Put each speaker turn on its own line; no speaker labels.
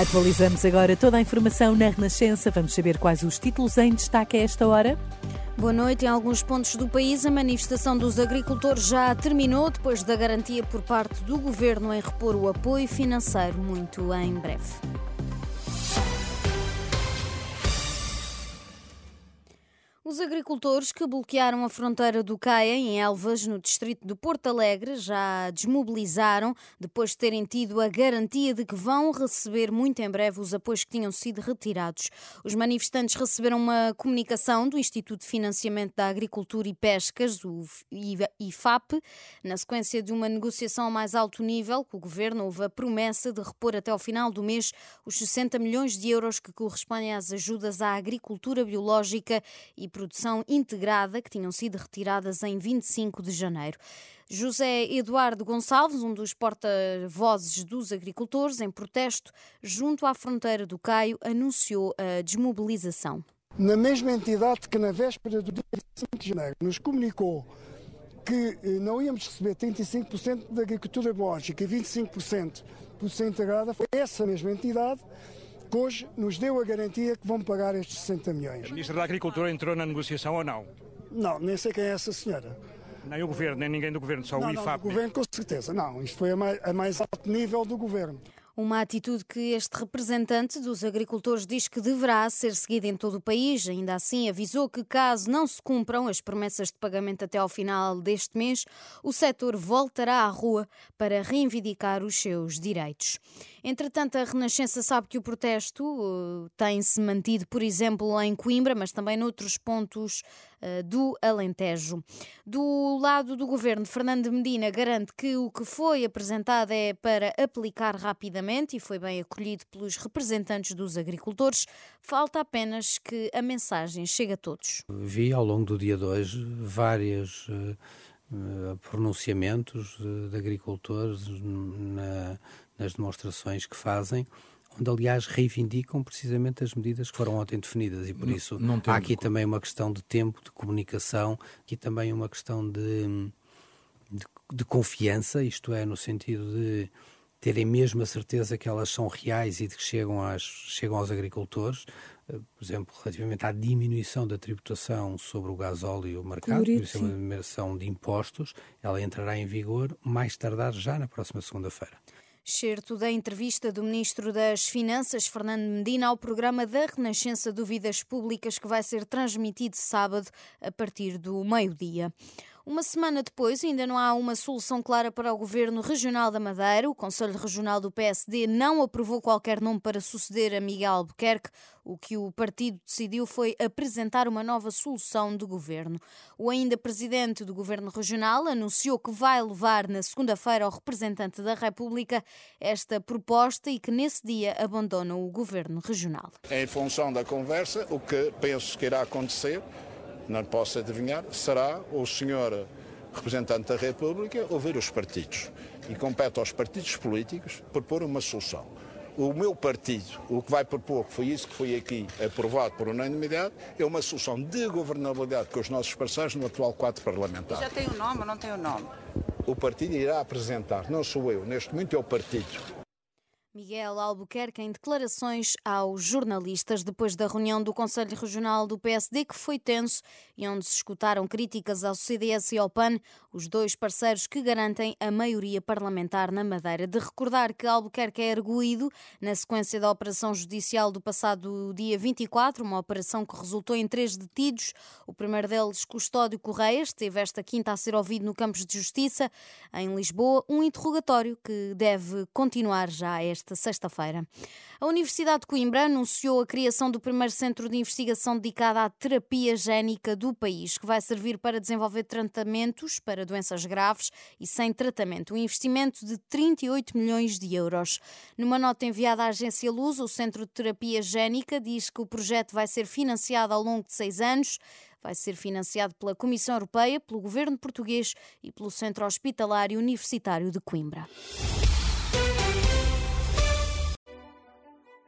Atualizamos agora toda a informação na Renascença. Vamos saber quais os títulos em destaque a esta hora.
Boa noite. Em alguns pontos do país, a manifestação dos agricultores já terminou depois da garantia por parte do governo em repor o apoio financeiro muito em breve. Os agricultores que bloquearam a fronteira do Caia, em Elvas, no distrito de Porto Alegre, já desmobilizaram depois de terem tido a garantia de que vão receber muito em breve os apoios que tinham sido retirados. Os manifestantes receberam uma comunicação do Instituto de Financiamento da Agricultura e Pescas, o IFAP, na sequência de uma negociação a mais alto nível com o governo, houve a promessa de repor até ao final do mês os 60 milhões de euros que correspondem às ajudas à agricultura biológica e produção integrada que tinham sido retiradas em 25 de janeiro. José Eduardo Gonçalves, um dos porta-vozes dos agricultores, em protesto junto à fronteira do Caio, anunciou a desmobilização.
Na mesma entidade que na véspera do dia 25 de janeiro nos comunicou que eh, não íamos receber 35% da agricultura biológica e 25% por ser integrada, foi essa mesma entidade que hoje nos deu a garantia que vão pagar estes 60 milhões.
A Ministra da Agricultura entrou na negociação ou não?
Não, nem sei quem é essa senhora.
Nem o Governo, nem ninguém do Governo, só
não,
o IFAP.
Não, o Governo com certeza, não. Isto foi a mais, a mais alto nível do Governo.
Uma atitude que este representante dos agricultores diz que deverá ser seguida em todo o país. Ainda assim, avisou que, caso não se cumpram as promessas de pagamento até ao final deste mês, o setor voltará à rua para reivindicar os seus direitos. Entretanto, a Renascença sabe que o protesto uh, tem-se mantido, por exemplo, em Coimbra, mas também noutros pontos uh, do Alentejo. Do lado do governo, Fernando Medina garante que o que foi apresentado é para aplicar rapidamente e foi bem acolhido pelos representantes dos agricultores. Falta apenas que a mensagem chegue a todos.
Vi ao longo do dia de hoje vários uh, pronunciamentos de agricultores na nas demonstrações que fazem, onde aliás reivindicam precisamente as medidas que foram ontem definidas. E por não, isso não há aqui também uma questão de tempo, de comunicação, aqui também uma questão de, de, de confiança, isto é, no sentido de terem mesmo a certeza que elas são reais e de que chegam, às, chegam aos agricultores, eh, por exemplo, relativamente à diminuição da tributação sobre o gasóleo e o mercado, por isso é uma diminuição de impostos, ela entrará em vigor mais tardar já na próxima segunda-feira.
Certo da entrevista do Ministro das Finanças, Fernando Medina, ao programa da Renascença Dúvidas Públicas, que vai ser transmitido sábado a partir do meio-dia. Uma semana depois, ainda não há uma solução clara para o Governo Regional da Madeira. O Conselho Regional do PSD não aprovou qualquer nome para suceder a Miguel Albuquerque. O que o partido decidiu foi apresentar uma nova solução de governo. O ainda presidente do Governo Regional anunciou que vai levar na segunda-feira ao representante da República esta proposta e que nesse dia abandona o Governo Regional.
Em função da conversa, o que penso que irá acontecer não posso adivinhar, será o senhor representante da República ouvir os partidos. E compete aos partidos políticos propor uma solução. O meu partido, o que vai propor, que foi isso que foi aqui aprovado por unanimidade, é uma solução de governabilidade com os nossos parceiros no atual quadro parlamentar.
Já tem o um nome ou não tem o um nome?
O partido irá apresentar, não sou eu, neste momento é o partido
Miguel Albuquerque em declarações aos jornalistas depois da reunião do Conselho Regional do PSD que foi tenso e onde se escutaram críticas ao CDS e ao PAN, os dois parceiros que garantem a maioria parlamentar na Madeira. De recordar que Albuquerque é erguido na sequência da operação judicial do passado dia 24, uma operação que resultou em três detidos. O primeiro deles, Custódio Correia, esteve esta quinta a ser ouvido no Campos de Justiça, em Lisboa, um interrogatório que deve continuar já esta esta sexta-feira. A Universidade de Coimbra anunciou a criação do primeiro centro de investigação dedicado à terapia génica do país, que vai servir para desenvolver tratamentos para doenças graves e sem tratamento. Um investimento de 38 milhões de euros. Numa nota enviada à agência Luz, o Centro de Terapia Génica diz que o projeto vai ser financiado ao longo de seis anos vai ser financiado pela Comissão Europeia, pelo governo português e pelo Centro Hospitalar Universitário de Coimbra.